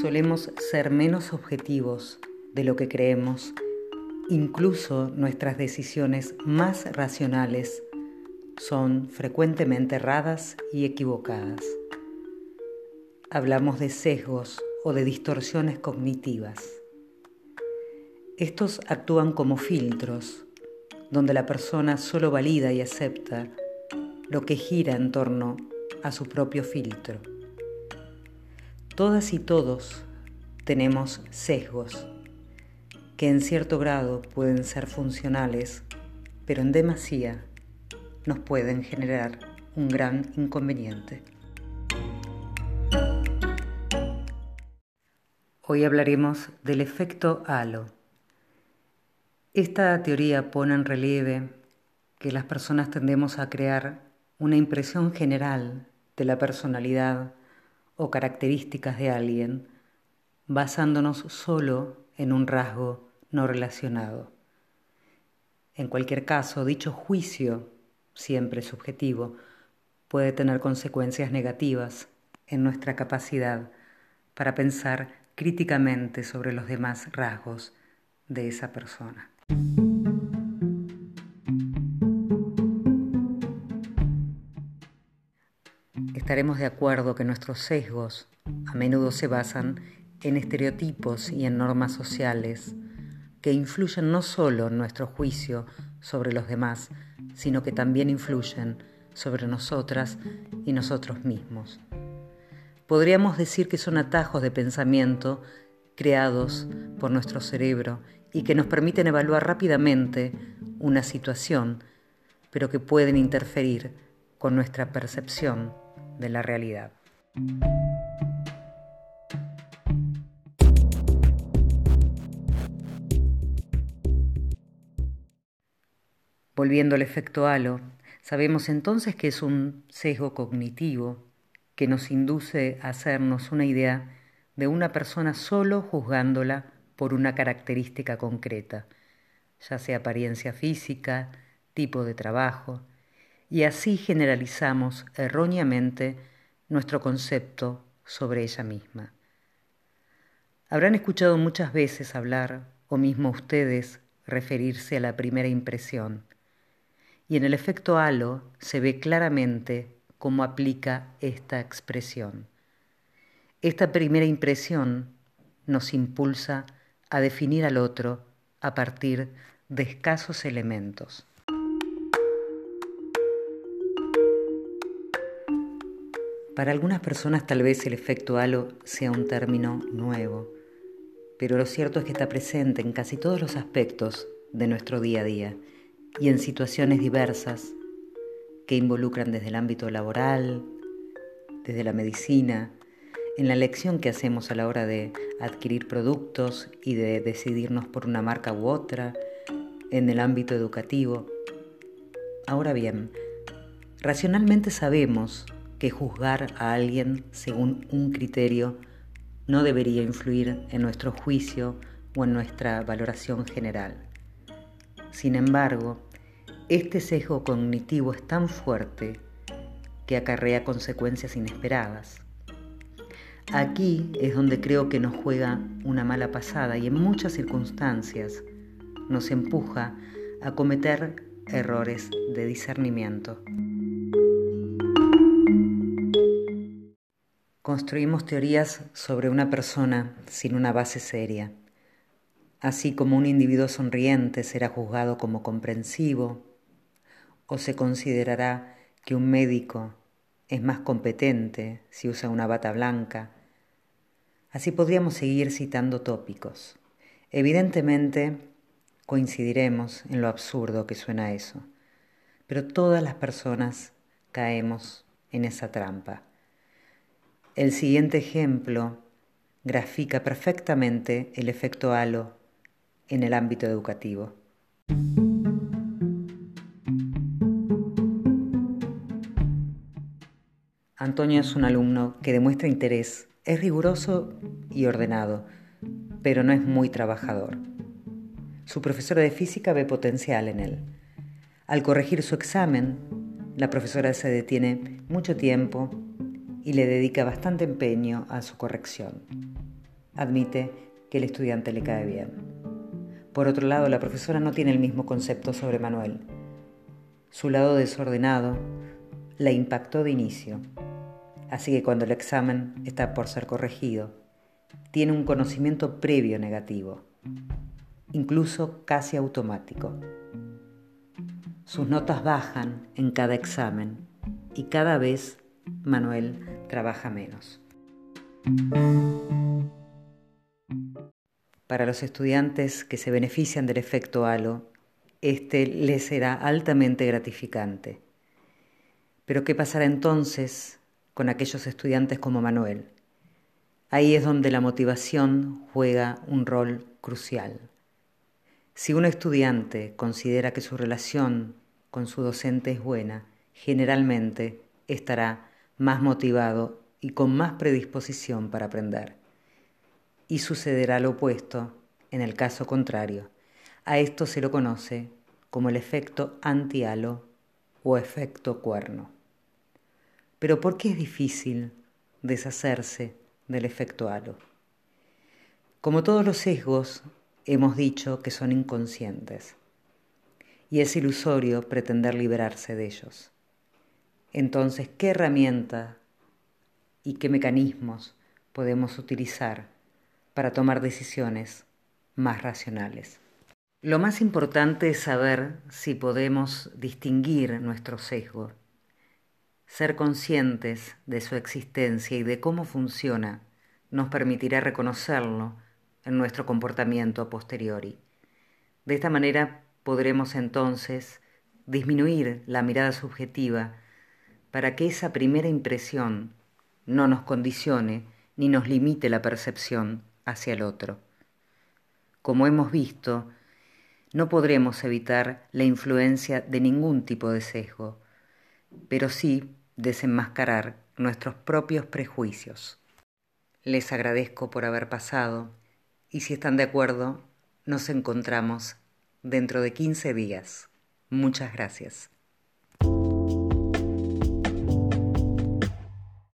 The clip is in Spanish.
Solemos ser menos objetivos de lo que creemos, incluso nuestras decisiones más racionales son frecuentemente erradas y equivocadas. Hablamos de sesgos o de distorsiones cognitivas. Estos actúan como filtros, donde la persona solo valida y acepta lo que gira en torno a su propio filtro. Todas y todos tenemos sesgos que en cierto grado pueden ser funcionales, pero en demasía nos pueden generar un gran inconveniente. Hoy hablaremos del efecto halo. Esta teoría pone en relieve que las personas tendemos a crear una impresión general de la personalidad o características de alguien basándonos solo en un rasgo no relacionado. En cualquier caso, dicho juicio siempre subjetivo, puede tener consecuencias negativas en nuestra capacidad para pensar críticamente sobre los demás rasgos de esa persona. Estaremos de acuerdo que nuestros sesgos a menudo se basan en estereotipos y en normas sociales que influyen no solo en nuestro juicio sobre los demás, sino que también influyen sobre nosotras y nosotros mismos. Podríamos decir que son atajos de pensamiento creados por nuestro cerebro y que nos permiten evaluar rápidamente una situación, pero que pueden interferir con nuestra percepción de la realidad. Volviendo al efecto halo, sabemos entonces que es un sesgo cognitivo que nos induce a hacernos una idea de una persona solo juzgándola por una característica concreta, ya sea apariencia física, tipo de trabajo, y así generalizamos erróneamente nuestro concepto sobre ella misma. Habrán escuchado muchas veces hablar, o mismo ustedes, referirse a la primera impresión y en el efecto halo se ve claramente cómo aplica esta expresión. Esta primera impresión nos impulsa a definir al otro a partir de escasos elementos. Para algunas personas tal vez el efecto halo sea un término nuevo, pero lo cierto es que está presente en casi todos los aspectos de nuestro día a día y en situaciones diversas que involucran desde el ámbito laboral, desde la medicina, en la elección que hacemos a la hora de adquirir productos y de decidirnos por una marca u otra, en el ámbito educativo. Ahora bien, racionalmente sabemos que juzgar a alguien según un criterio no debería influir en nuestro juicio o en nuestra valoración general. Sin embargo, este sesgo cognitivo es tan fuerte que acarrea consecuencias inesperadas. Aquí es donde creo que nos juega una mala pasada y en muchas circunstancias nos empuja a cometer errores de discernimiento. Construimos teorías sobre una persona sin una base seria. Así como un individuo sonriente será juzgado como comprensivo, o se considerará que un médico es más competente si usa una bata blanca. Así podríamos seguir citando tópicos. Evidentemente coincidiremos en lo absurdo que suena eso, pero todas las personas caemos en esa trampa. El siguiente ejemplo grafica perfectamente el efecto halo en el ámbito educativo. Antonio es un alumno que demuestra interés, es riguroso y ordenado, pero no es muy trabajador. Su profesora de física ve potencial en él. Al corregir su examen, la profesora se detiene mucho tiempo y le dedica bastante empeño a su corrección. admite que el estudiante le cae bien. Por otro lado, la profesora no tiene el mismo concepto sobre Manuel. Su lado desordenado la impactó de inicio, así que cuando el examen está por ser corregido, tiene un conocimiento previo negativo, incluso casi automático. Sus notas bajan en cada examen y cada vez Manuel trabaja menos. Para los estudiantes que se benefician del efecto halo, este les será altamente gratificante. Pero ¿qué pasará entonces con aquellos estudiantes como Manuel? Ahí es donde la motivación juega un rol crucial. Si un estudiante considera que su relación con su docente es buena, generalmente estará más motivado y con más predisposición para aprender. Y sucederá lo opuesto en el caso contrario. A esto se lo conoce como el efecto anti-halo o efecto cuerno. Pero ¿por qué es difícil deshacerse del efecto halo? Como todos los sesgos, hemos dicho que son inconscientes y es ilusorio pretender liberarse de ellos. Entonces, ¿qué herramienta y qué mecanismos podemos utilizar para tomar decisiones más racionales? Lo más importante es saber si podemos distinguir nuestro sesgo, ser conscientes de su existencia y de cómo funciona nos permitirá reconocerlo en nuestro comportamiento a posteriori. De esta manera podremos entonces disminuir la mirada subjetiva para que esa primera impresión no nos condicione ni nos limite la percepción hacia el otro. Como hemos visto, no podremos evitar la influencia de ningún tipo de sesgo, pero sí desenmascarar nuestros propios prejuicios. Les agradezco por haber pasado y si están de acuerdo, nos encontramos dentro de 15 días. Muchas gracias.